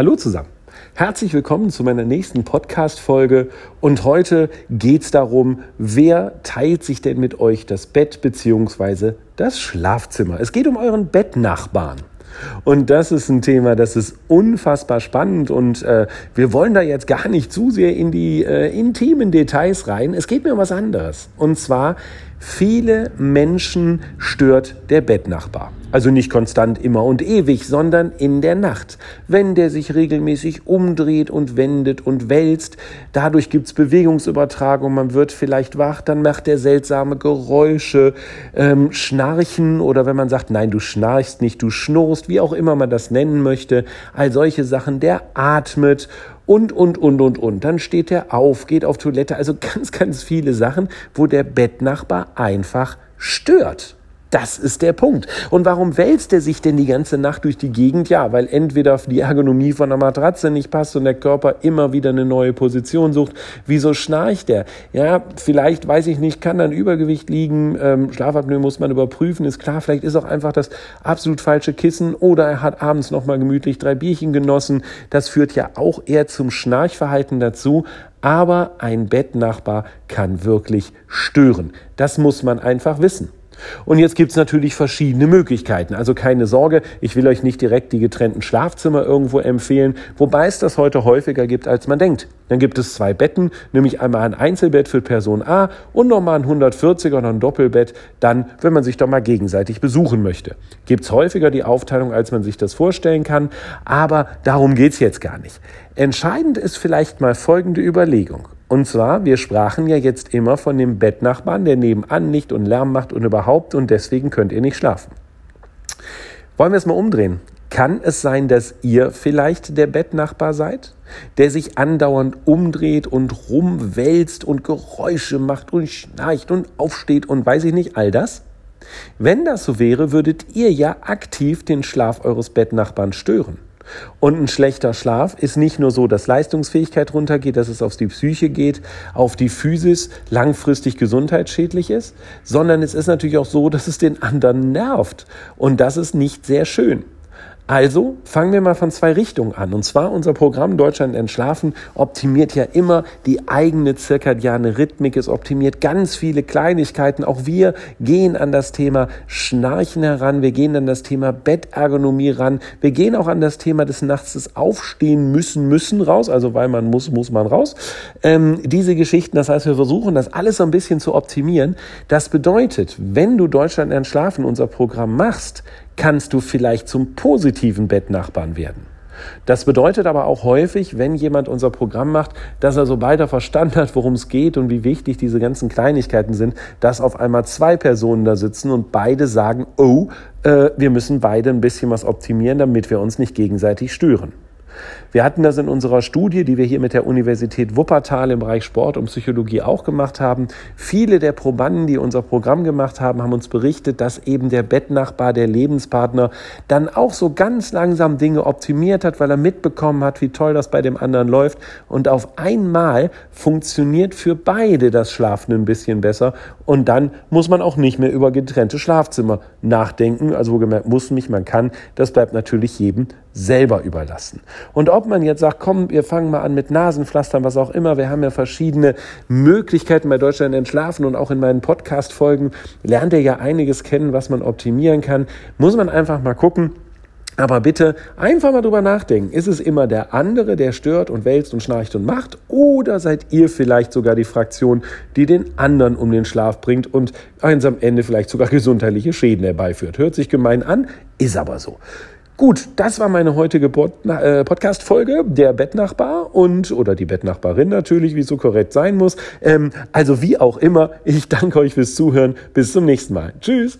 Hallo zusammen. Herzlich willkommen zu meiner nächsten Podcast-Folge. Und heute geht es darum, wer teilt sich denn mit euch das Bett bzw. das Schlafzimmer? Es geht um euren Bettnachbarn. Und das ist ein Thema, das ist unfassbar spannend und äh, wir wollen da jetzt gar nicht zu sehr in die äh, intimen Details rein. Es geht mir um was anderes. Und zwar, viele Menschen stört der Bettnachbar. Also nicht konstant immer und ewig, sondern in der Nacht. Wenn der sich regelmäßig umdreht und wendet und wälzt, dadurch gibt's Bewegungsübertragung, man wird vielleicht wach, dann macht er seltsame Geräusche, ähm, Schnarchen oder wenn man sagt, nein, du schnarchst nicht, du schnurrst, wie auch immer man das nennen möchte, all solche Sachen, der atmet und, und, und, und, und. Dann steht er auf, geht auf Toilette, also ganz, ganz viele Sachen, wo der Bettnachbar einfach stört. Das ist der Punkt. Und warum wälzt er sich denn die ganze Nacht durch die Gegend? Ja, weil entweder die Ergonomie von der Matratze nicht passt und der Körper immer wieder eine neue Position sucht. Wieso schnarcht er? Ja, vielleicht, weiß ich nicht, kann dann Übergewicht liegen. Ähm, Schlafapnoe muss man überprüfen, ist klar. Vielleicht ist auch einfach das absolut falsche Kissen oder er hat abends nochmal gemütlich drei Bierchen genossen. Das führt ja auch eher zum Schnarchverhalten dazu. Aber ein Bettnachbar kann wirklich stören. Das muss man einfach wissen. Und jetzt gibt's natürlich verschiedene Möglichkeiten. Also keine Sorge, ich will euch nicht direkt die getrennten Schlafzimmer irgendwo empfehlen, wobei es das heute häufiger gibt, als man denkt. Dann gibt es zwei Betten, nämlich einmal ein Einzelbett für Person A und nochmal ein 140er oder ein Doppelbett, dann, wenn man sich doch mal gegenseitig besuchen möchte. Gibt's häufiger die Aufteilung, als man sich das vorstellen kann, aber darum geht's jetzt gar nicht. Entscheidend ist vielleicht mal folgende Überlegung. Und zwar, wir sprachen ja jetzt immer von dem Bettnachbarn, der nebenan nicht und Lärm macht und überhaupt und deswegen könnt ihr nicht schlafen. Wollen wir es mal umdrehen? Kann es sein, dass ihr vielleicht der Bettnachbar seid, der sich andauernd umdreht und rumwälzt und Geräusche macht und schnarcht und aufsteht und weiß ich nicht, all das? Wenn das so wäre, würdet ihr ja aktiv den Schlaf eures Bettnachbarn stören. Und ein schlechter Schlaf ist nicht nur so, dass Leistungsfähigkeit runtergeht, dass es auf die Psyche geht, auf die Physis langfristig gesundheitsschädlich ist, sondern es ist natürlich auch so, dass es den anderen nervt. Und das ist nicht sehr schön. Also fangen wir mal von zwei Richtungen an. Und zwar unser Programm Deutschland entschlafen optimiert ja immer die eigene zirkadiane Rhythmik. Es optimiert ganz viele Kleinigkeiten. Auch wir gehen an das Thema Schnarchen heran. Wir gehen an das Thema Bettergonomie ran. Wir gehen auch an das Thema des Nachts des Aufstehen müssen, müssen raus. Also weil man muss, muss man raus. Ähm, diese Geschichten, das heißt, wir versuchen das alles so ein bisschen zu optimieren. Das bedeutet, wenn du Deutschland entschlafen unser Programm machst, kannst du vielleicht zum positiven Bettnachbarn werden. Das bedeutet aber auch häufig, wenn jemand unser Programm macht, dass er sobald er verstanden hat, worum es geht und wie wichtig diese ganzen Kleinigkeiten sind, dass auf einmal zwei Personen da sitzen und beide sagen, oh, äh, wir müssen beide ein bisschen was optimieren, damit wir uns nicht gegenseitig stören. Wir hatten das in unserer Studie, die wir hier mit der Universität Wuppertal im Bereich Sport und Psychologie auch gemacht haben. Viele der Probanden, die unser Programm gemacht haben, haben uns berichtet, dass eben der Bettnachbar, der Lebenspartner, dann auch so ganz langsam Dinge optimiert hat, weil er mitbekommen hat, wie toll das bei dem anderen läuft. Und auf einmal funktioniert für beide das Schlafen ein bisschen besser. Und dann muss man auch nicht mehr über getrennte Schlafzimmer nachdenken. Also wo gemerkt, muss mich, man kann. Das bleibt natürlich jedem selber überlassen. Und ob man jetzt sagt, komm, wir fangen mal an mit Nasenpflastern, was auch immer, wir haben ja verschiedene Möglichkeiten bei Deutschland entschlafen und auch in meinen Podcast-Folgen lernt ihr ja einiges kennen, was man optimieren kann. Muss man einfach mal gucken. Aber bitte einfach mal drüber nachdenken. Ist es immer der andere, der stört und wälzt und schnarcht und macht? Oder seid ihr vielleicht sogar die Fraktion, die den anderen um den Schlaf bringt und eins am Ende vielleicht sogar gesundheitliche Schäden herbeiführt? Hört sich gemein an, ist aber so. Gut, das war meine heutige äh, Podcast-Folge, der Bettnachbar und, oder die Bettnachbarin natürlich, wie es so korrekt sein muss. Ähm, also wie auch immer, ich danke euch fürs Zuhören. Bis zum nächsten Mal. Tschüss.